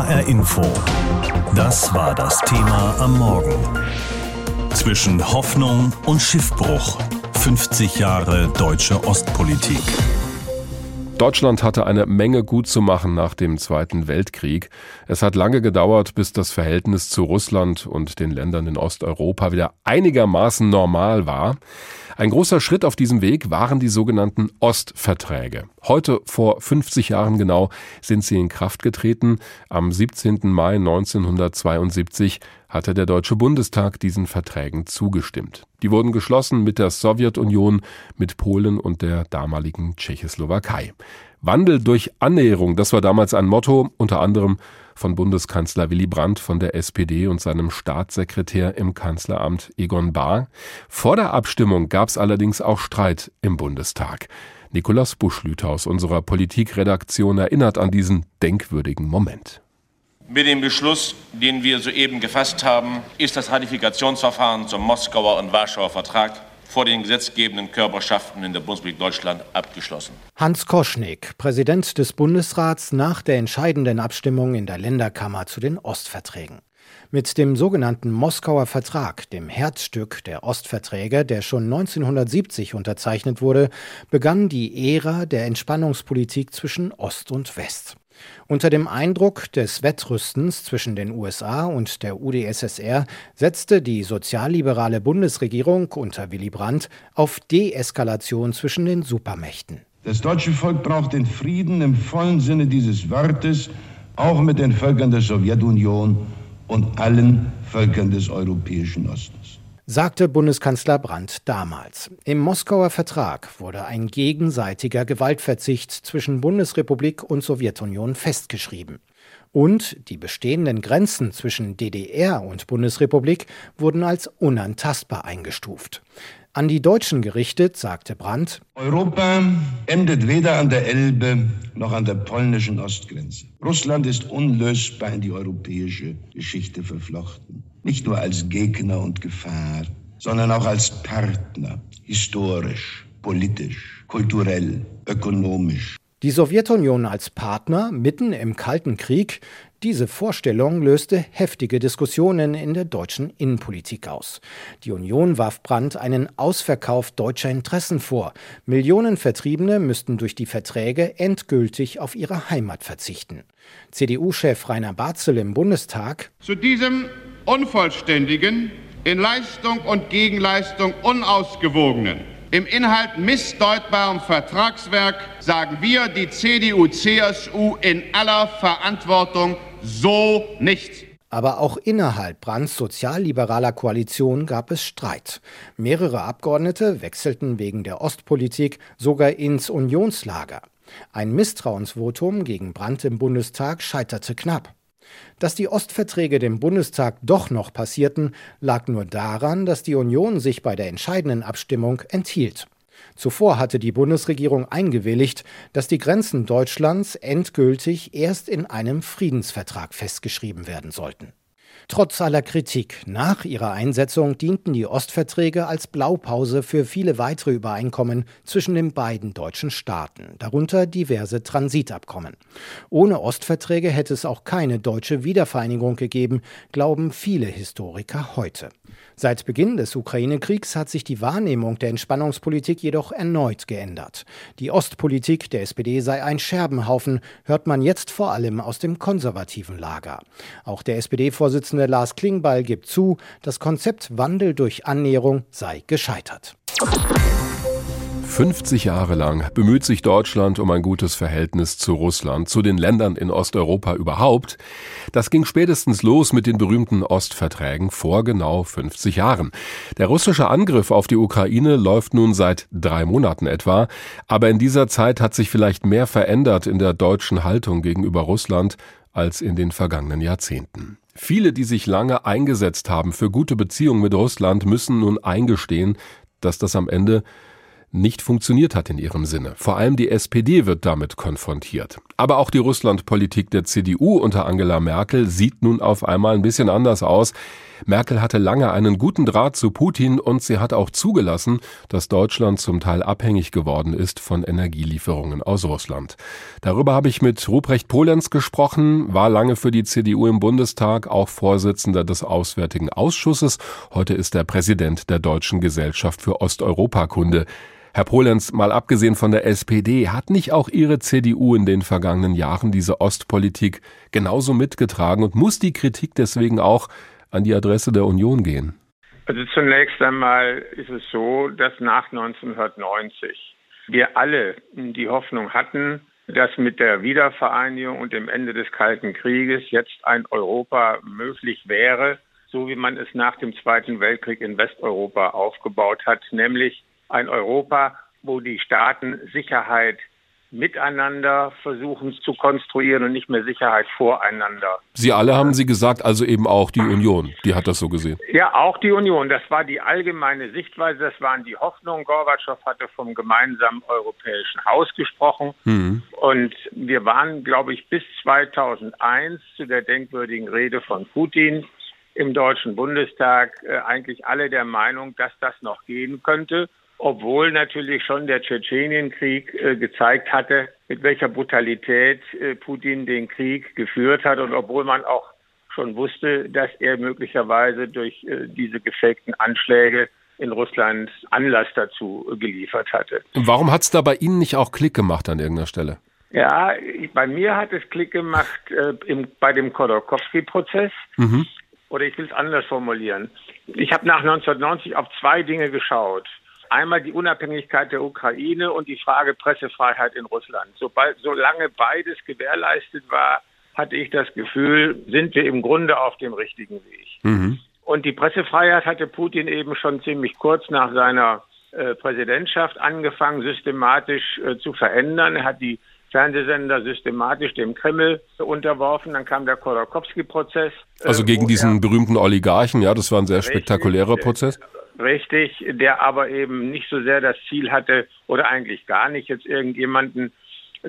HR Info. Das war das Thema am Morgen. Zwischen Hoffnung und Schiffbruch. 50 Jahre deutsche Ostpolitik. Deutschland hatte eine Menge gut zu machen nach dem Zweiten Weltkrieg. Es hat lange gedauert, bis das Verhältnis zu Russland und den Ländern in Osteuropa wieder einigermaßen normal war. Ein großer Schritt auf diesem Weg waren die sogenannten Ostverträge. Heute, vor 50 Jahren genau, sind sie in Kraft getreten. Am 17. Mai 1972 hatte der Deutsche Bundestag diesen Verträgen zugestimmt. Die wurden geschlossen mit der Sowjetunion, mit Polen und der damaligen Tschechoslowakei. Wandel durch Annäherung, das war damals ein Motto, unter anderem von Bundeskanzler Willy Brandt von der SPD und seinem Staatssekretär im Kanzleramt Egon Bahr. Vor der Abstimmung gab es allerdings auch Streit im Bundestag. Nikolaus Buschlüter aus unserer Politikredaktion erinnert an diesen denkwürdigen Moment. Mit dem Beschluss, den wir soeben gefasst haben, ist das Ratifikationsverfahren zum Moskauer und Warschauer Vertrag vor den gesetzgebenden Körperschaften in der Bundesrepublik Deutschland abgeschlossen. Hans Koschnick, Präsident des Bundesrats nach der entscheidenden Abstimmung in der Länderkammer zu den Ostverträgen. Mit dem sogenannten Moskauer Vertrag, dem Herzstück der Ostverträge, der schon 1970 unterzeichnet wurde, begann die Ära der Entspannungspolitik zwischen Ost und West. Unter dem Eindruck des Wettrüstens zwischen den USA und der UdSSR setzte die sozialliberale Bundesregierung unter Willy Brandt auf Deeskalation zwischen den Supermächten. Das deutsche Volk braucht den Frieden im vollen Sinne dieses Wortes, auch mit den Völkern der Sowjetunion und allen Völkern des europäischen Ostens sagte Bundeskanzler Brandt damals. Im Moskauer Vertrag wurde ein gegenseitiger Gewaltverzicht zwischen Bundesrepublik und Sowjetunion festgeschrieben. Und die bestehenden Grenzen zwischen DDR und Bundesrepublik wurden als unantastbar eingestuft. An die Deutschen gerichtet, sagte Brandt, Europa endet weder an der Elbe noch an der polnischen Ostgrenze. Russland ist unlösbar in die europäische Geschichte verflochten nicht nur als Gegner und Gefahr, sondern auch als Partner, historisch, politisch, kulturell, ökonomisch. Die Sowjetunion als Partner mitten im Kalten Krieg, diese Vorstellung löste heftige Diskussionen in der deutschen Innenpolitik aus. Die Union warf Brandt einen Ausverkauf deutscher Interessen vor. Millionen Vertriebene müssten durch die Verträge endgültig auf ihre Heimat verzichten. CDU-Chef Rainer Barzel im Bundestag Zu diesem unvollständigen, in Leistung und Gegenleistung unausgewogenen, im Inhalt missdeutbaren Vertragswerk sagen wir, die CDU-CSU, in aller Verantwortung so nicht. Aber auch innerhalb Brandts sozialliberaler Koalition gab es Streit. Mehrere Abgeordnete wechselten wegen der Ostpolitik sogar ins Unionslager. Ein Misstrauensvotum gegen Brandt im Bundestag scheiterte knapp. Dass die Ostverträge dem Bundestag doch noch passierten, lag nur daran, dass die Union sich bei der entscheidenden Abstimmung enthielt. Zuvor hatte die Bundesregierung eingewilligt, dass die Grenzen Deutschlands endgültig erst in einem Friedensvertrag festgeschrieben werden sollten. Trotz aller Kritik nach ihrer Einsetzung dienten die Ostverträge als Blaupause für viele weitere Übereinkommen zwischen den beiden deutschen Staaten, darunter diverse Transitabkommen. Ohne Ostverträge hätte es auch keine deutsche Wiedervereinigung gegeben, glauben viele Historiker heute. Seit Beginn des Ukraine-Kriegs hat sich die Wahrnehmung der Entspannungspolitik jedoch erneut geändert. Die Ostpolitik der SPD sei ein Scherbenhaufen, hört man jetzt vor allem aus dem konservativen Lager. Auch der SPD-Vorsitzende Lars Klingbeil gibt zu, das Konzept Wandel durch Annäherung sei gescheitert. 50 Jahre lang bemüht sich Deutschland um ein gutes Verhältnis zu Russland, zu den Ländern in Osteuropa überhaupt. Das ging spätestens los mit den berühmten Ostverträgen vor genau 50 Jahren. Der russische Angriff auf die Ukraine läuft nun seit drei Monaten etwa, aber in dieser Zeit hat sich vielleicht mehr verändert in der deutschen Haltung gegenüber Russland als in den vergangenen Jahrzehnten. Viele, die sich lange eingesetzt haben für gute Beziehungen mit Russland, müssen nun eingestehen, dass das am Ende nicht funktioniert hat in ihrem Sinne. Vor allem die SPD wird damit konfrontiert. Aber auch die Russlandpolitik der CDU unter Angela Merkel sieht nun auf einmal ein bisschen anders aus. Merkel hatte lange einen guten Draht zu Putin und sie hat auch zugelassen, dass Deutschland zum Teil abhängig geworden ist von Energielieferungen aus Russland. Darüber habe ich mit Ruprecht Polenz gesprochen, war lange für die CDU im Bundestag, auch Vorsitzender des Auswärtigen Ausschusses. Heute ist er Präsident der Deutschen Gesellschaft für Osteuropakunde. Herr Polenz, mal abgesehen von der SPD, hat nicht auch Ihre CDU in den vergangenen Jahren diese Ostpolitik genauso mitgetragen und muss die Kritik deswegen auch an die Adresse der Union gehen? Also zunächst einmal ist es so, dass nach 1990 wir alle die Hoffnung hatten, dass mit der Wiedervereinigung und dem Ende des Kalten Krieges jetzt ein Europa möglich wäre, so wie man es nach dem Zweiten Weltkrieg in Westeuropa aufgebaut hat, nämlich ein Europa, wo die Staaten Sicherheit miteinander versuchen zu konstruieren und nicht mehr Sicherheit voreinander. Sie alle haben Sie gesagt, also eben auch die Union, die hat das so gesehen. Ja, auch die Union. Das war die allgemeine Sichtweise, das waren die Hoffnungen. Gorbatschow hatte vom gemeinsamen europäischen Haus gesprochen. Mhm. Und wir waren, glaube ich, bis 2001 zu der denkwürdigen Rede von Putin im Deutschen Bundestag äh, eigentlich alle der Meinung, dass das noch gehen könnte obwohl natürlich schon der Tschetschenienkrieg äh, gezeigt hatte, mit welcher Brutalität äh, Putin den Krieg geführt hat und obwohl man auch schon wusste, dass er möglicherweise durch äh, diese gefakten Anschläge in Russland Anlass dazu geliefert hatte. Warum hat es da bei Ihnen nicht auch Klick gemacht an irgendeiner Stelle? Ja, bei mir hat es Klick gemacht äh, im, bei dem Khodorkovsky-Prozess. Mhm. Oder ich will es anders formulieren. Ich habe nach 1990 auf zwei Dinge geschaut. Einmal die Unabhängigkeit der Ukraine und die Frage Pressefreiheit in Russland. Sobald, solange beides gewährleistet war, hatte ich das Gefühl, sind wir im Grunde auf dem richtigen Weg. Mhm. Und die Pressefreiheit hatte Putin eben schon ziemlich kurz nach seiner äh, Präsidentschaft angefangen, systematisch äh, zu verändern. Er hat die Fernsehsender systematisch dem Kreml unterworfen. Dann kam der Khodorkovsky-Prozess. Also gegen äh, diesen berühmten Oligarchen, ja, das war ein sehr spektakulärer Prozess richtig, der aber eben nicht so sehr das Ziel hatte oder eigentlich gar nicht jetzt irgendjemanden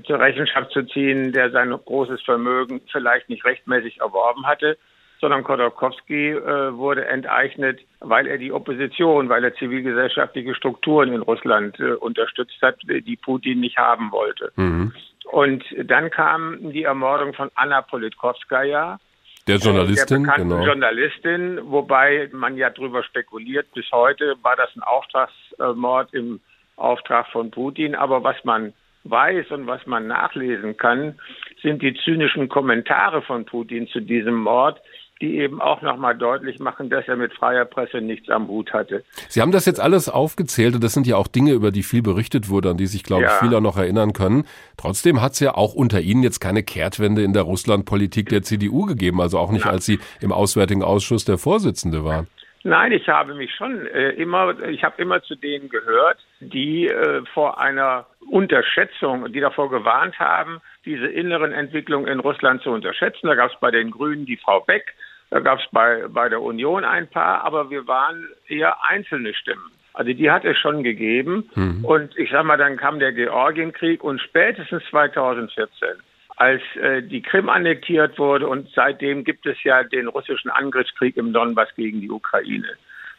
zur Rechenschaft zu ziehen, der sein großes Vermögen vielleicht nicht rechtmäßig erworben hatte, sondern Khodorkovsky äh, wurde enteignet, weil er die Opposition, weil er zivilgesellschaftliche Strukturen in Russland äh, unterstützt hat, die Putin nicht haben wollte. Mhm. Und dann kam die Ermordung von Anna Politkovskaya, der Journalistin, der genau. Journalistin, wobei man ja darüber spekuliert, bis heute war das ein Auftragsmord im Auftrag von Putin. Aber was man weiß und was man nachlesen kann, sind die zynischen Kommentare von Putin zu diesem Mord, die eben auch nochmal deutlich machen, dass er mit freier Presse nichts am Hut hatte. Sie haben das jetzt alles aufgezählt und das sind ja auch Dinge, über die viel berichtet wurde, an die sich, glaube ja. ich, viele noch erinnern können. Trotzdem hat es ja auch unter Ihnen jetzt keine Kehrtwende in der Russlandpolitik der CDU gegeben, also auch nicht, als Sie im Auswärtigen Ausschuss der Vorsitzende waren. Nein, ich habe mich schon äh, immer, ich habe immer zu denen gehört, die äh, vor einer Unterschätzung, die davor gewarnt haben, diese inneren Entwicklungen in Russland zu unterschätzen. Da gab es bei den Grünen die Frau Beck, da gab es bei, bei der Union ein paar, aber wir waren eher einzelne Stimmen. Also die hat es schon gegeben. Mhm. Und ich sag mal, dann kam der Georgienkrieg und spätestens 2014, als äh, die Krim annektiert wurde und seitdem gibt es ja den russischen Angriffskrieg im Donbass gegen die Ukraine.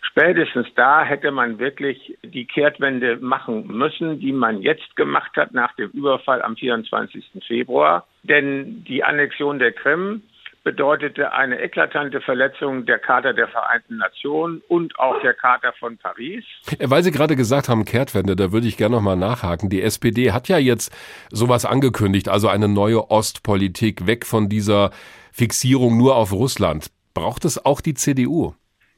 Spätestens da hätte man wirklich die Kehrtwende machen müssen, die man jetzt gemacht hat nach dem Überfall am 24. Februar. Denn die Annexion der Krim bedeutete eine eklatante Verletzung der Charta der Vereinten Nationen und auch der Charta von Paris. Äh, weil Sie gerade gesagt haben, Kehrtwende, da würde ich gerne nochmal nachhaken. Die SPD hat ja jetzt sowas angekündigt, also eine neue Ostpolitik, weg von dieser Fixierung nur auf Russland. Braucht es auch die CDU?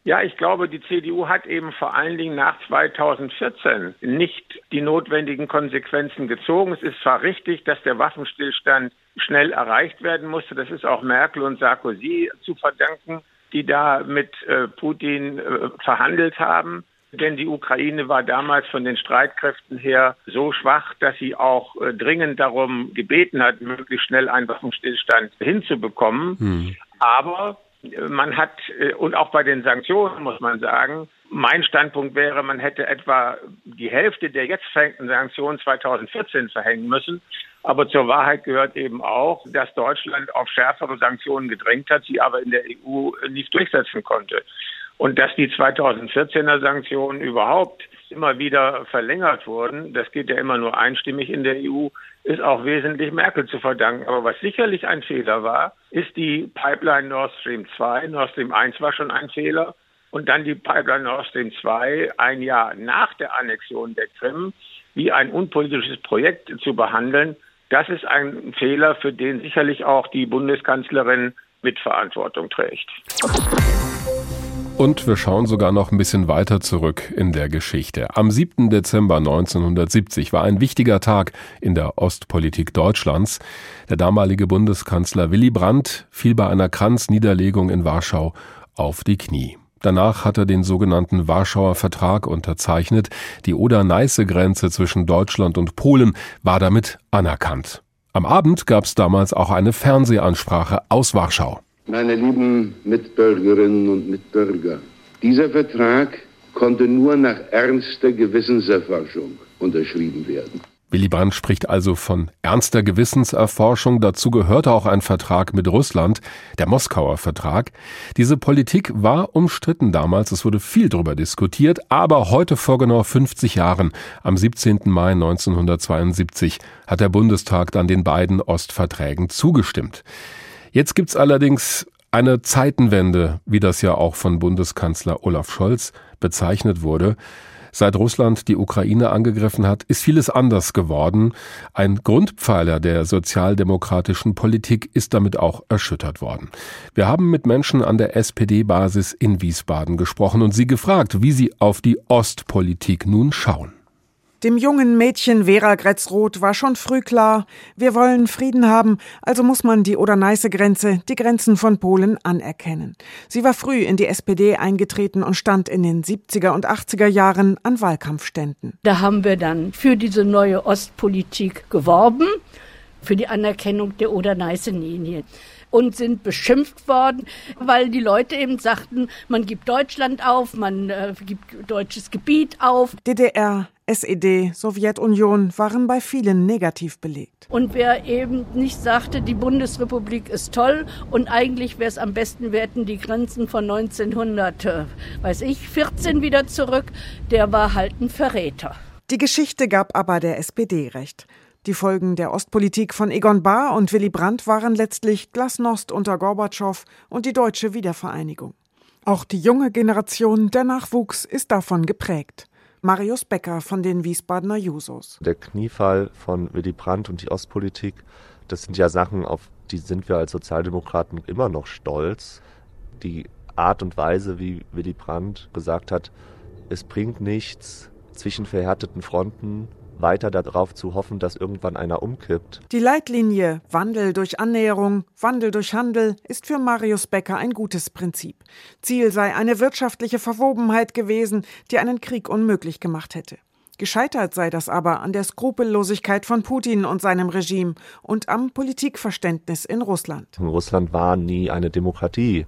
Ja, ich glaube, die CDU hat eben vor allen Dingen nach 2014 nicht die notwendigen Konsequenzen gezogen. Es ist zwar richtig, dass der Waffenstillstand schnell erreicht werden musste. Das ist auch Merkel und Sarkozy zu verdanken, die da mit äh, Putin äh, verhandelt haben. Denn die Ukraine war damals von den Streitkräften her so schwach, dass sie auch äh, dringend darum gebeten hat, möglichst schnell einen Waffenstillstand hinzubekommen. Hm. Aber man hat, äh, und auch bei den Sanktionen muss man sagen, mein Standpunkt wäre, man hätte etwa die Hälfte der jetzt verhängten Sanktionen 2014 verhängen müssen, Aber zur Wahrheit gehört eben auch, dass Deutschland auf schärfere Sanktionen gedrängt hat, sie aber in der EU nicht durchsetzen konnte. Und dass die 2014er Sanktionen überhaupt immer wieder verlängert wurden, das geht ja immer nur einstimmig in der EU, ist auch wesentlich Merkel zu verdanken. Aber was sicherlich ein Fehler war, ist die Pipeline Nord Stream 2. Nord Stream 1 war schon ein Fehler. Und dann die Pipeline Nord Stream 2 ein Jahr nach der Annexion der Krim wie ein unpolitisches Projekt zu behandeln, das ist ein Fehler, für den sicherlich auch die Bundeskanzlerin Mitverantwortung trägt. Und wir schauen sogar noch ein bisschen weiter zurück in der Geschichte. Am 7. Dezember 1970 war ein wichtiger Tag in der Ostpolitik Deutschlands. Der damalige Bundeskanzler Willy Brandt fiel bei einer Kranzniederlegung in Warschau auf die Knie. Danach hat er den sogenannten Warschauer Vertrag unterzeichnet. Die Oder-Neiße-Grenze zwischen Deutschland und Polen war damit anerkannt. Am Abend gab es damals auch eine Fernsehansprache aus Warschau. Meine lieben Mitbürgerinnen und Mitbürger, dieser Vertrag konnte nur nach ernster Gewissenserforschung unterschrieben werden. Willy Brandt spricht also von ernster Gewissenserforschung. Dazu gehörte auch ein Vertrag mit Russland, der Moskauer Vertrag. Diese Politik war umstritten damals. Es wurde viel darüber diskutiert. Aber heute vor genau 50 Jahren, am 17. Mai 1972, hat der Bundestag dann den beiden Ostverträgen zugestimmt. Jetzt gibt's allerdings eine Zeitenwende, wie das ja auch von Bundeskanzler Olaf Scholz bezeichnet wurde. Seit Russland die Ukraine angegriffen hat, ist vieles anders geworden. Ein Grundpfeiler der sozialdemokratischen Politik ist damit auch erschüttert worden. Wir haben mit Menschen an der SPD-Basis in Wiesbaden gesprochen und sie gefragt, wie sie auf die Ostpolitik nun schauen. Dem jungen Mädchen Vera Gretzroth war schon früh klar, wir wollen Frieden haben, also muss man die Oder-Neiße-Grenze, die Grenzen von Polen anerkennen. Sie war früh in die SPD eingetreten und stand in den 70er und 80er Jahren an Wahlkampfständen. Da haben wir dann für diese neue Ostpolitik geworben, für die Anerkennung der Oder-Neiße-Linie und sind beschimpft worden, weil die Leute eben sagten, man gibt Deutschland auf, man äh, gibt deutsches Gebiet auf. DDR, SED, Sowjetunion waren bei vielen negativ belegt. Und wer eben nicht sagte, die Bundesrepublik ist toll und eigentlich wäre es am besten, wir hätten die Grenzen von 1900, äh, weiß ich, 14 wieder zurück, der war halt ein Verräter. Die Geschichte gab aber der SPD recht. Die Folgen der Ostpolitik von Egon Bahr und Willy Brandt waren letztlich Glasnost unter Gorbatschow und die deutsche Wiedervereinigung. Auch die junge Generation, der Nachwuchs, ist davon geprägt. Marius Becker von den Wiesbadener Jusos. Der Kniefall von Willy Brandt und die Ostpolitik, das sind ja Sachen, auf die sind wir als Sozialdemokraten immer noch stolz. Die Art und Weise, wie Willy Brandt gesagt hat, es bringt nichts, zwischen verhärteten Fronten weiter darauf zu hoffen, dass irgendwann einer umkippt. Die Leitlinie Wandel durch Annäherung, Wandel durch Handel ist für Marius Becker ein gutes Prinzip. Ziel sei eine wirtschaftliche Verwobenheit gewesen, die einen Krieg unmöglich gemacht hätte. Gescheitert sei das aber an der Skrupellosigkeit von Putin und seinem Regime und am Politikverständnis in Russland. Russland war nie eine Demokratie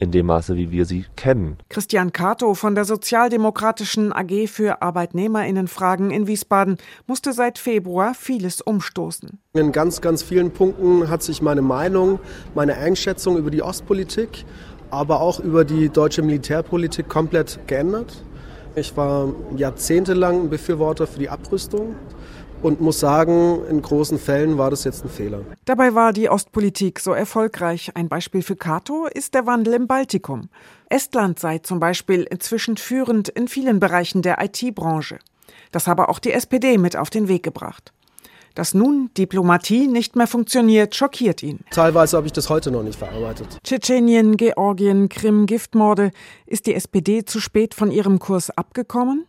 in dem Maße, wie wir sie kennen. Christian Cato von der Sozialdemokratischen AG für Arbeitnehmerinnenfragen in Wiesbaden musste seit Februar vieles umstoßen. In ganz, ganz vielen Punkten hat sich meine Meinung, meine Einschätzung über die Ostpolitik, aber auch über die deutsche Militärpolitik komplett geändert. Ich war jahrzehntelang ein Befürworter für die Abrüstung und muss sagen, in großen Fällen war das jetzt ein Fehler. Dabei war die Ostpolitik so erfolgreich. Ein Beispiel für Cato ist der Wandel im Baltikum. Estland sei zum Beispiel inzwischen führend in vielen Bereichen der IT-Branche. Das habe auch die SPD mit auf den Weg gebracht. Dass nun Diplomatie nicht mehr funktioniert, schockiert ihn. Teilweise habe ich das heute noch nicht verarbeitet. Tschetschenien, Georgien, Krim, Giftmorde. Ist die SPD zu spät von ihrem Kurs abgekommen?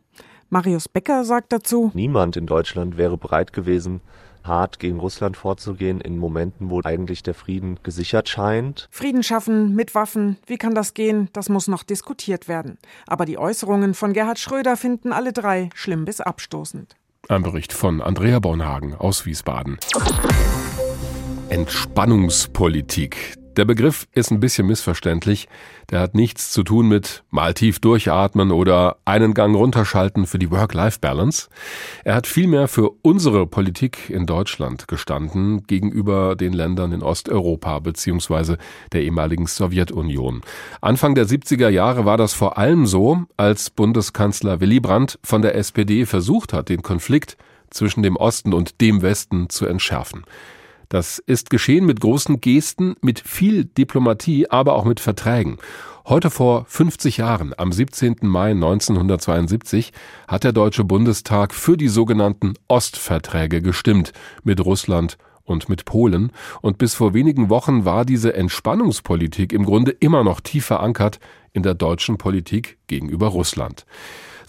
Marius Becker sagt dazu, Niemand in Deutschland wäre bereit gewesen, hart gegen Russland vorzugehen in Momenten, wo eigentlich der Frieden gesichert scheint. Frieden schaffen mit Waffen, wie kann das gehen? Das muss noch diskutiert werden. Aber die Äußerungen von Gerhard Schröder finden alle drei schlimm bis abstoßend. Ein Bericht von Andrea Bornhagen aus Wiesbaden. Entspannungspolitik. Der Begriff ist ein bisschen missverständlich. Der hat nichts zu tun mit mal tief durchatmen oder einen Gang runterschalten für die Work-Life-Balance. Er hat vielmehr für unsere Politik in Deutschland gestanden gegenüber den Ländern in Osteuropa bzw. der ehemaligen Sowjetunion. Anfang der 70er Jahre war das vor allem so, als Bundeskanzler Willy Brandt von der SPD versucht hat, den Konflikt zwischen dem Osten und dem Westen zu entschärfen. Das ist geschehen mit großen Gesten, mit viel Diplomatie, aber auch mit Verträgen. Heute vor 50 Jahren, am 17. Mai 1972, hat der Deutsche Bundestag für die sogenannten Ostverträge gestimmt mit Russland und mit Polen, und bis vor wenigen Wochen war diese Entspannungspolitik im Grunde immer noch tief verankert in der deutschen Politik gegenüber Russland.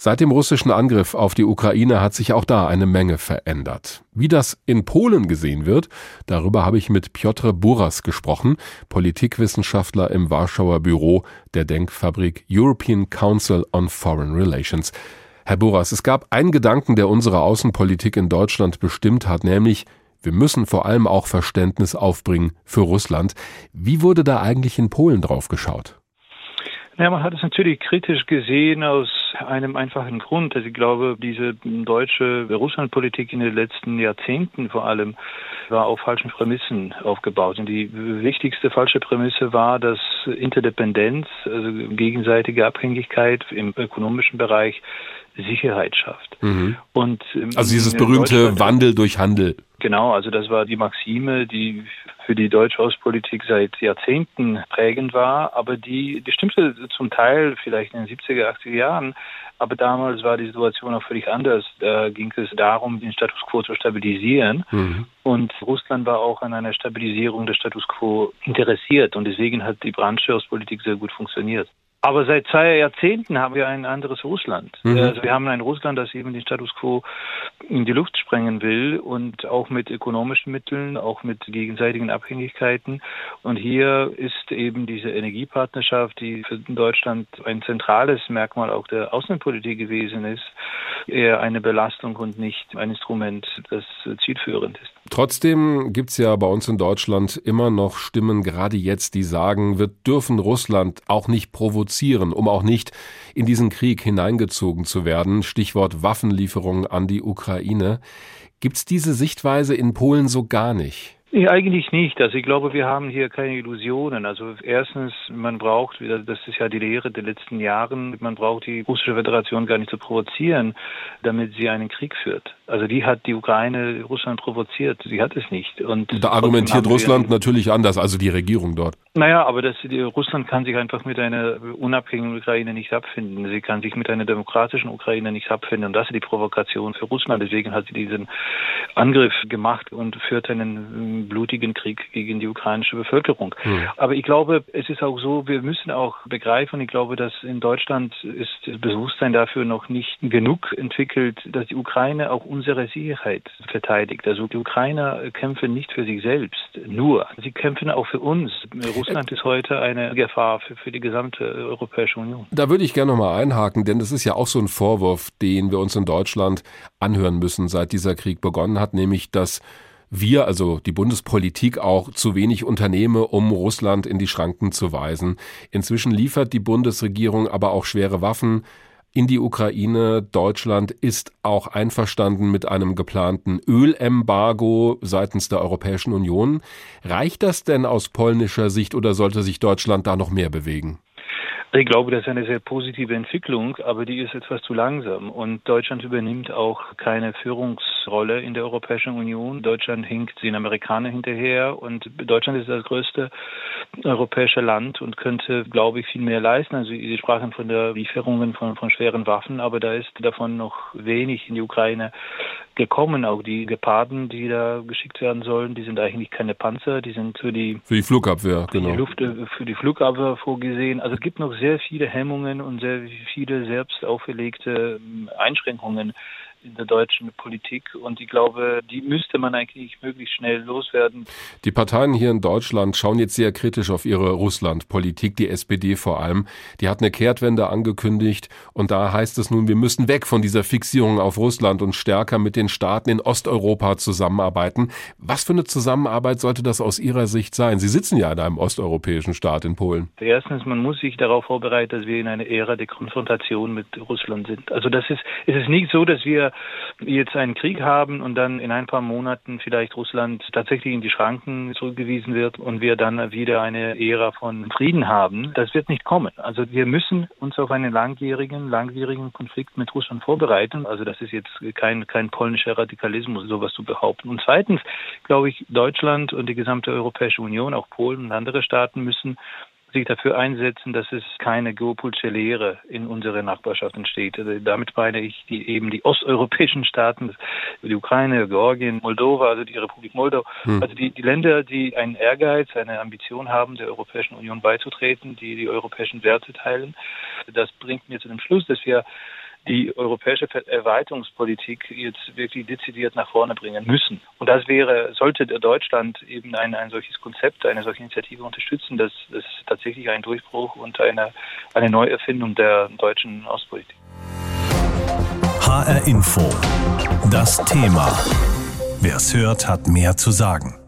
Seit dem russischen Angriff auf die Ukraine hat sich auch da eine Menge verändert. Wie das in Polen gesehen wird, darüber habe ich mit Piotr Buras gesprochen, Politikwissenschaftler im Warschauer Büro der Denkfabrik European Council on Foreign Relations. Herr Buras, es gab einen Gedanken, der unsere Außenpolitik in Deutschland bestimmt hat, nämlich wir müssen vor allem auch Verständnis aufbringen für Russland. Wie wurde da eigentlich in Polen drauf geschaut? Ja, man hat es natürlich kritisch gesehen aus einem einfachen Grund. Also ich glaube, diese deutsche Russlandpolitik in den letzten Jahrzehnten vor allem war auf falschen Prämissen aufgebaut. Und die wichtigste falsche Prämisse war, dass Interdependenz, also gegenseitige Abhängigkeit im ökonomischen Bereich Sicherheit schafft. Mhm. Und also dieses berühmte Wandel durch Handel. Genau, also das war die Maxime, die für die deutsche Ostpolitik seit Jahrzehnten prägend war, aber die, die stimmte zum Teil vielleicht in den 70er, 80er Jahren, aber damals war die Situation auch völlig anders. Da ging es darum, den Status quo zu stabilisieren. Mhm. Und Russland war auch an einer Stabilisierung des Status quo interessiert. Und deswegen hat die Branche Ostpolitik sehr gut funktioniert. Aber seit zwei Jahrzehnten haben wir ein anderes Russland. Mhm. Also wir haben ein Russland, das eben den Status quo in die Luft sprengen will und auch mit ökonomischen Mitteln, auch mit gegenseitigen Abhängigkeiten. Und hier ist eben diese Energiepartnerschaft, die für Deutschland ein zentrales Merkmal auch der Außenpolitik gewesen ist, eher eine Belastung und nicht ein Instrument, das zielführend ist. Trotzdem gibt es ja bei uns in Deutschland immer noch Stimmen, gerade jetzt, die sagen, wir dürfen Russland auch nicht provozieren, um auch nicht in diesen Krieg hineingezogen zu werden. Stichwort Waffenlieferungen an die Ukraine. Gibt es diese Sichtweise in Polen so gar nicht? Nee, eigentlich nicht. Also ich glaube, wir haben hier keine Illusionen. Also erstens, man braucht, das ist ja die Lehre der letzten Jahre, man braucht die russische Föderation gar nicht zu provozieren, damit sie einen Krieg führt. Also die hat die Ukraine Russland provoziert. Sie hat es nicht. Und da argumentiert Russland natürlich anders, also die Regierung dort. Naja, aber das, die, Russland kann sich einfach mit einer unabhängigen Ukraine nicht abfinden. Sie kann sich mit einer demokratischen Ukraine nicht abfinden. Und das ist die Provokation für Russland. Deswegen hat sie diesen Angriff gemacht und führt einen blutigen Krieg gegen die ukrainische Bevölkerung. Mhm. Aber ich glaube, es ist auch so, wir müssen auch begreifen, ich glaube, dass in Deutschland ist das Bewusstsein dafür noch nicht genug entwickelt, dass die Ukraine auch unsere Sicherheit verteidigt. Also die Ukrainer kämpfen nicht für sich selbst nur, sie kämpfen auch für uns. Russland ist heute eine Gefahr für, für die gesamte Europäische Union. Da würde ich gerne nochmal einhaken, denn das ist ja auch so ein Vorwurf, den wir uns in Deutschland anhören müssen, seit dieser Krieg begonnen hat, nämlich dass wir, also die Bundespolitik, auch zu wenig unternehme, um Russland in die Schranken zu weisen. Inzwischen liefert die Bundesregierung aber auch schwere Waffen in die Ukraine. Deutschland ist auch einverstanden mit einem geplanten Ölembargo seitens der Europäischen Union. Reicht das denn aus polnischer Sicht oder sollte sich Deutschland da noch mehr bewegen? Ich glaube, das ist eine sehr positive Entwicklung, aber die ist etwas zu langsam. Und Deutschland übernimmt auch keine Führungsrolle in der Europäischen Union. Deutschland hinkt den Amerikanern hinterher und Deutschland ist das größte europäische Land und könnte, glaube ich, viel mehr leisten. Also Sie sprachen von der Lieferungen von, von schweren Waffen, aber da ist davon noch wenig in die Ukraine gekommen. Auch die Geparden, die da geschickt werden sollen, die sind eigentlich keine Panzer, die sind für die für die Flugabwehr, für genau. Die Luft, äh, für die Flugabwehr vorgesehen. Also es gibt noch sehr viele Hemmungen und sehr viele selbst auferlegte ähm, Einschränkungen in der deutschen Politik. Und ich glaube, die müsste man eigentlich möglichst schnell loswerden. Die Parteien hier in Deutschland schauen jetzt sehr kritisch auf ihre Russlandpolitik, die SPD vor allem. Die hat eine Kehrtwende angekündigt und da heißt es nun, wir müssen weg von dieser Fixierung auf Russland und stärker mit den Staaten in Osteuropa zusammenarbeiten. Was für eine Zusammenarbeit sollte das aus Ihrer Sicht sein? Sie sitzen ja in einem osteuropäischen Staat in Polen. Erstens, man muss sich darauf vorbereiten, dass wir in einer Ära der Konfrontation mit Russland sind. Also das ist, es ist nicht so, dass wir jetzt einen Krieg haben und dann in ein paar Monaten vielleicht Russland tatsächlich in die Schranken zurückgewiesen wird und wir dann wieder eine Ära von Frieden haben. Das wird nicht kommen. Also wir müssen uns auf einen langjährigen, langwierigen Konflikt mit Russland vorbereiten. Also das ist jetzt kein, kein polnischer Radikalismus, sowas zu behaupten. Und zweitens glaube ich, Deutschland und die gesamte Europäische Union, auch Polen und andere Staaten müssen sich dafür einsetzen, dass es keine geopolitische Leere in unserer Nachbarschaft entsteht. Also damit meine ich die, eben die osteuropäischen Staaten, die Ukraine, Georgien, Moldova, also die Republik Moldau, hm. also die, die Länder, die einen Ehrgeiz, eine Ambition haben, der Europäischen Union beizutreten, die die europäischen Werte teilen. Das bringt mir zu dem Schluss, dass wir die europäische Erweiterungspolitik jetzt wirklich dezidiert nach vorne bringen müssen. Und das wäre, sollte Deutschland eben ein, ein solches Konzept, eine solche Initiative unterstützen, das ist tatsächlich ein Durchbruch und eine, eine Neuerfindung der deutschen Ostpolitik. HR Info. Das Thema. Wer es hört, hat mehr zu sagen.